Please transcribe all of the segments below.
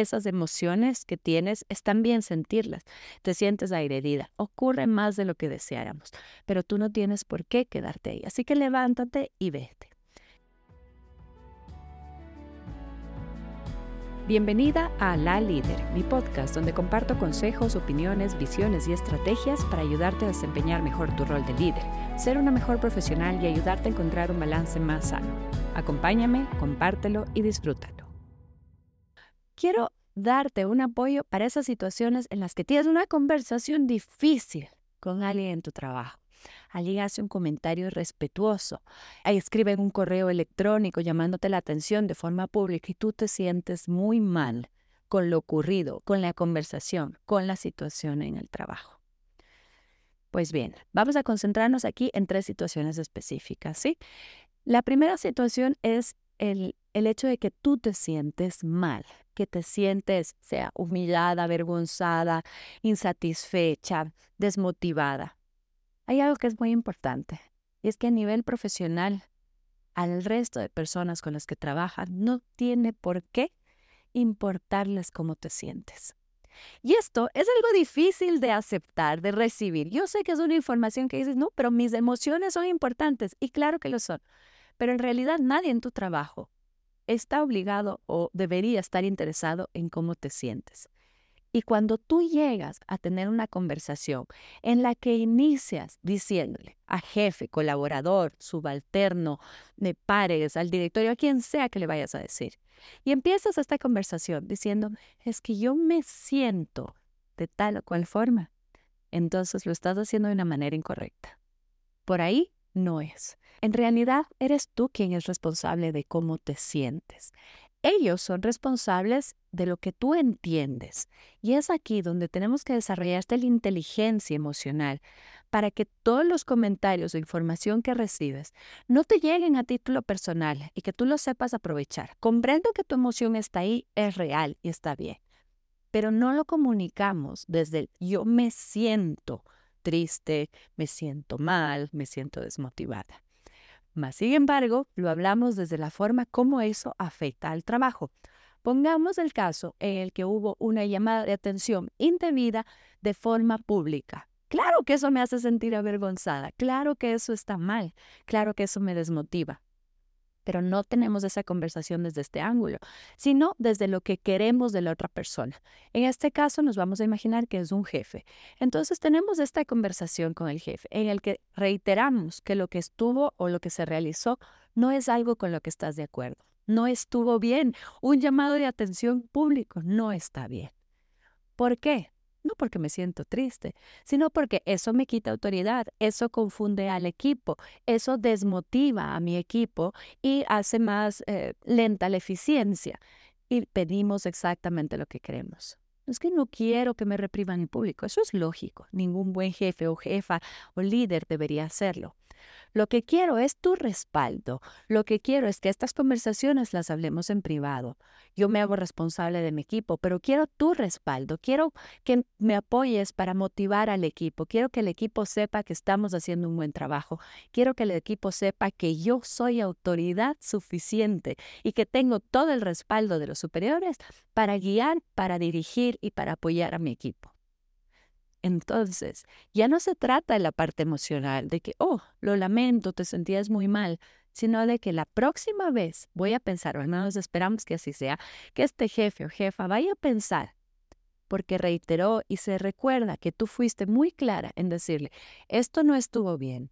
esas emociones que tienes, están bien sentirlas. Te sientes agredida. Ocurre más de lo que deseáramos, pero tú no tienes por qué quedarte ahí. Así que levántate y vete. Bienvenida a La Líder, mi podcast donde comparto consejos, opiniones, visiones y estrategias para ayudarte a desempeñar mejor tu rol de líder, ser una mejor profesional y ayudarte a encontrar un balance más sano. Acompáñame, compártelo y disfrútalo. Quiero darte un apoyo para esas situaciones en las que tienes una conversación difícil con alguien en tu trabajo Alguien hace un comentario respetuoso, escribe un correo electrónico llamándote la atención de forma pública y tú te sientes muy mal con lo ocurrido, con la conversación, con la situación en el trabajo. Pues bien, vamos a concentrarnos aquí en tres situaciones específicas. La primera situación es el, el hecho de que tú te sientes mal, que te sientes, sea humillada, avergonzada, insatisfecha, desmotivada hay algo que es muy importante y es que a nivel profesional, al resto de personas con las que trabajan, no tiene por qué importarles cómo te sientes. Y esto es algo difícil de aceptar, de recibir. Yo sé que es una información que dices, no, pero mis emociones son importantes y claro que lo son. Pero en realidad nadie en tu trabajo está obligado o debería estar interesado en cómo te sientes. Y cuando tú llegas a tener una conversación en la que inicias diciéndole a jefe, colaborador, subalterno, de pares, al directorio, a quien sea que le vayas a decir, y empiezas esta conversación diciendo, es que yo me siento de tal o cual forma, entonces lo estás haciendo de una manera incorrecta. Por ahí no es. En realidad, eres tú quien es responsable de cómo te sientes. Ellos son responsables de lo que tú entiendes. Y es aquí donde tenemos que desarrollar esta inteligencia emocional para que todos los comentarios o información que recibes no te lleguen a título personal y que tú lo sepas aprovechar. Comprendo que tu emoción está ahí, es real y está bien, pero no lo comunicamos desde el yo me siento triste, me siento mal, me siento desmotivada. Más sin embargo, lo hablamos desde la forma como eso afecta al trabajo. Pongamos el caso en el que hubo una llamada de atención indebida de forma pública. Claro que eso me hace sentir avergonzada, claro que eso está mal, claro que eso me desmotiva pero no tenemos esa conversación desde este ángulo, sino desde lo que queremos de la otra persona. En este caso nos vamos a imaginar que es un jefe. Entonces tenemos esta conversación con el jefe en el que reiteramos que lo que estuvo o lo que se realizó no es algo con lo que estás de acuerdo. No estuvo bien. Un llamado de atención público no está bien. ¿Por qué? No porque me siento triste, sino porque eso me quita autoridad, eso confunde al equipo, eso desmotiva a mi equipo y hace más eh, lenta la eficiencia. Y pedimos exactamente lo que queremos. Es que no quiero que me repriman en público. Eso es lógico. Ningún buen jefe o jefa o líder debería hacerlo. Lo que quiero es tu respaldo. Lo que quiero es que estas conversaciones las hablemos en privado. Yo me hago responsable de mi equipo, pero quiero tu respaldo. Quiero que me apoyes para motivar al equipo. Quiero que el equipo sepa que estamos haciendo un buen trabajo. Quiero que el equipo sepa que yo soy autoridad suficiente y que tengo todo el respaldo de los superiores para guiar, para dirigir y para apoyar a mi equipo. Entonces, ya no se trata de la parte emocional, de que, oh, lo lamento, te sentías muy mal, sino de que la próxima vez voy a pensar, o al esperamos que así sea, que este jefe o jefa vaya a pensar, porque reiteró y se recuerda que tú fuiste muy clara en decirle, esto no estuvo bien,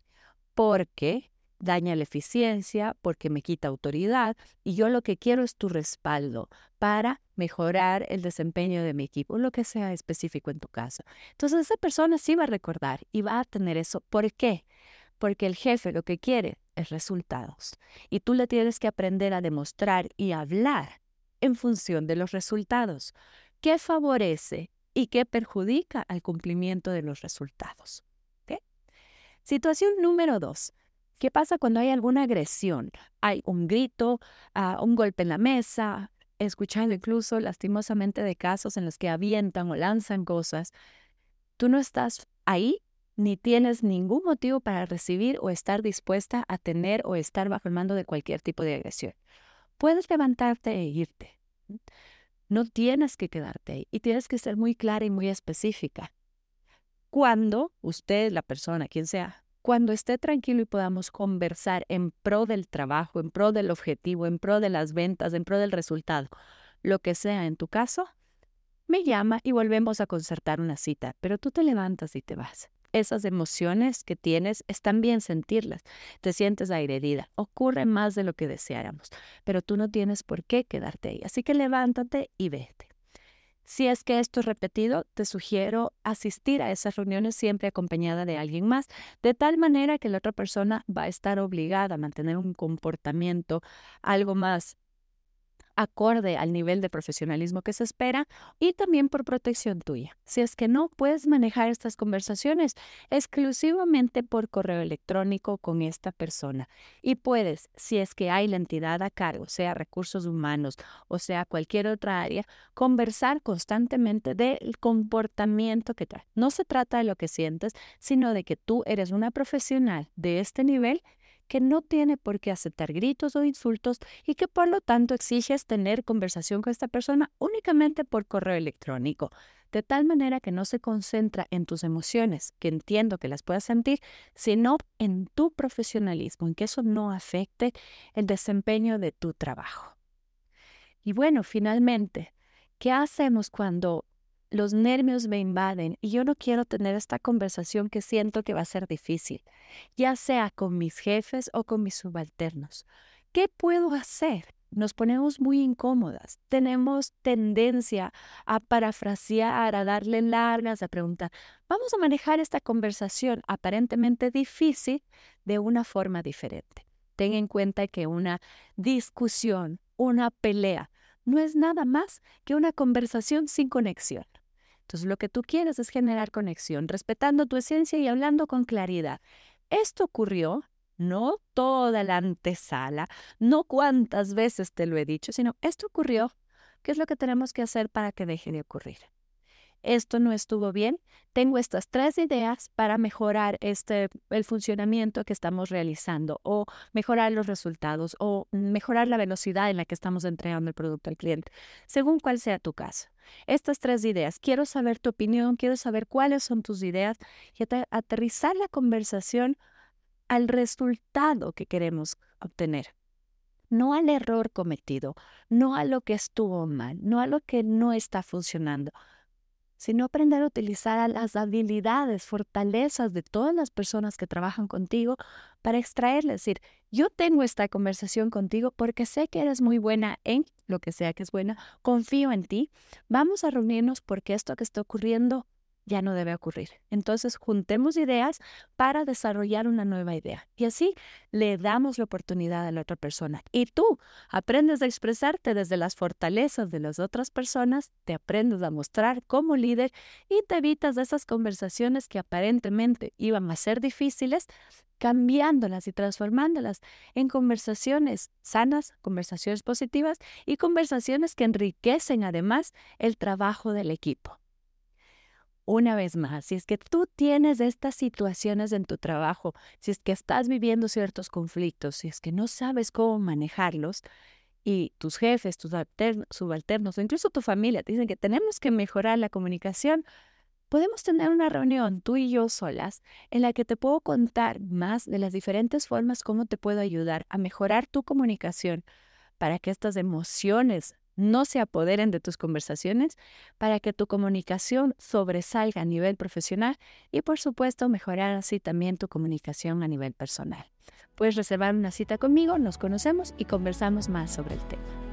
porque daña la eficiencia, porque me quita autoridad y yo lo que quiero es tu respaldo para mejorar el desempeño de mi equipo, lo que sea específico en tu caso. Entonces esa persona sí va a recordar y va a tener eso. ¿Por qué? Porque el jefe lo que quiere es resultados y tú le tienes que aprender a demostrar y hablar en función de los resultados. ¿Qué favorece y qué perjudica al cumplimiento de los resultados? Situación número dos ¿Qué pasa cuando hay alguna agresión? Hay un grito, uh, un golpe en la mesa, escuchando incluso lastimosamente de casos en los que avientan o lanzan cosas. Tú no estás ahí ni tienes ningún motivo para recibir o estar dispuesta a tener o estar bajo el mando de cualquier tipo de agresión. Puedes levantarte e irte, No tienes que quedarte ahí y tienes que ser muy clara y muy específica. Cuando usted, la persona, quien sea, cuando esté tranquilo y podamos conversar en pro del trabajo, en pro del objetivo, en pro de las ventas, en pro del resultado, lo que sea en tu caso, me llama y volvemos a concertar una cita, pero tú te levantas y te vas. Esas emociones que tienes están bien sentirlas. Te sientes agredida. Ocurre más de lo que deseáramos, pero tú no tienes por qué quedarte ahí. Así que levántate y vete. Si es que esto es repetido, te sugiero asistir a esas reuniones siempre acompañada de alguien más, de tal manera que la otra persona va a estar obligada a mantener un comportamiento algo más acorde al nivel de profesionalismo que se espera y también por protección tuya. Si es que no puedes manejar estas conversaciones exclusivamente por correo electrónico con esta persona y puedes, si es que hay la entidad a cargo, sea recursos humanos o sea cualquier otra área, conversar constantemente del comportamiento que trae. No se trata de lo que sientes, sino de que tú eres una profesional de este nivel que no tiene por qué aceptar gritos o insultos y que por lo tanto exiges tener conversación con esta persona únicamente por correo electrónico, de tal manera que no se concentra en tus emociones, que entiendo que las puedas sentir, sino en tu profesionalismo, en que eso no afecte el desempeño de tu trabajo. Y bueno, finalmente, ¿qué hacemos cuando los nervios me invaden y yo no quiero tener esta conversación que siento que va a ser difícil, ya sea con mis jefes o con mis subalternos. ¿Qué puedo hacer? Nos ponemos muy incómodas, tenemos tendencia a parafrasear, a darle largas, a preguntar. Vamos a manejar esta conversación aparentemente difícil de una forma diferente. Ten en cuenta que una discusión, una pelea, no es nada más que una conversación sin conexión. Entonces, lo que tú quieres es generar conexión, respetando tu esencia y hablando con claridad. Esto ocurrió, no toda la antesala, no cuántas veces te lo he dicho, sino esto ocurrió. ¿Qué es lo que tenemos que hacer para que deje de ocurrir? Esto no estuvo bien, tengo estas tres ideas para mejorar este, el funcionamiento que estamos realizando o mejorar los resultados o mejorar la velocidad en la que estamos entregando el producto al cliente, según cuál sea tu caso. Estas tres ideas, quiero saber tu opinión, quiero saber cuáles son tus ideas y aterrizar la conversación al resultado que queremos obtener no al error cometido, no a lo que estuvo mal, no a lo que no está funcionando, sino aprender a utilizar las habilidades, fortalezas de todas las personas que trabajan contigo para extraerles. decir, yo tengo esta conversación contigo porque sé que eres muy buena en lo que sea que es buena, confío en ti, vamos a reunirnos porque esto que está ocurriendo ya no debe ocurrir. Entonces, juntemos ideas para desarrollar una nueva idea. Y así le damos la oportunidad a la otra persona. Y tú aprendes a expresarte desde las fortalezas de las otras personas, te aprendes a mostrar como líder y te evitas esas conversaciones que aparentemente iban a ser difíciles, cambiándolas y transformándolas en conversaciones sanas, conversaciones positivas y conversaciones que enriquecen además el trabajo del equipo una vez más, si es que tú tienes estas situaciones en tu trabajo, si es que estás viviendo ciertos conflictos, si es que no sabes cómo manejarlos, y tus jefes, tus subalternos o incluso tu familia te dicen que tenemos que mejorar la comunicación, podemos tener una reunión tú y yo solas en la que te puedo contar más de las diferentes formas cómo te puedo ayudar a mejorar tu comunicación para que estas emociones no se apoderen de tus conversaciones para que tu comunicación sobresalga a nivel profesional y por supuesto mejorar así también tu comunicación a nivel personal. Puedes reservar una cita conmigo, nos conocemos y conversamos más sobre el tema.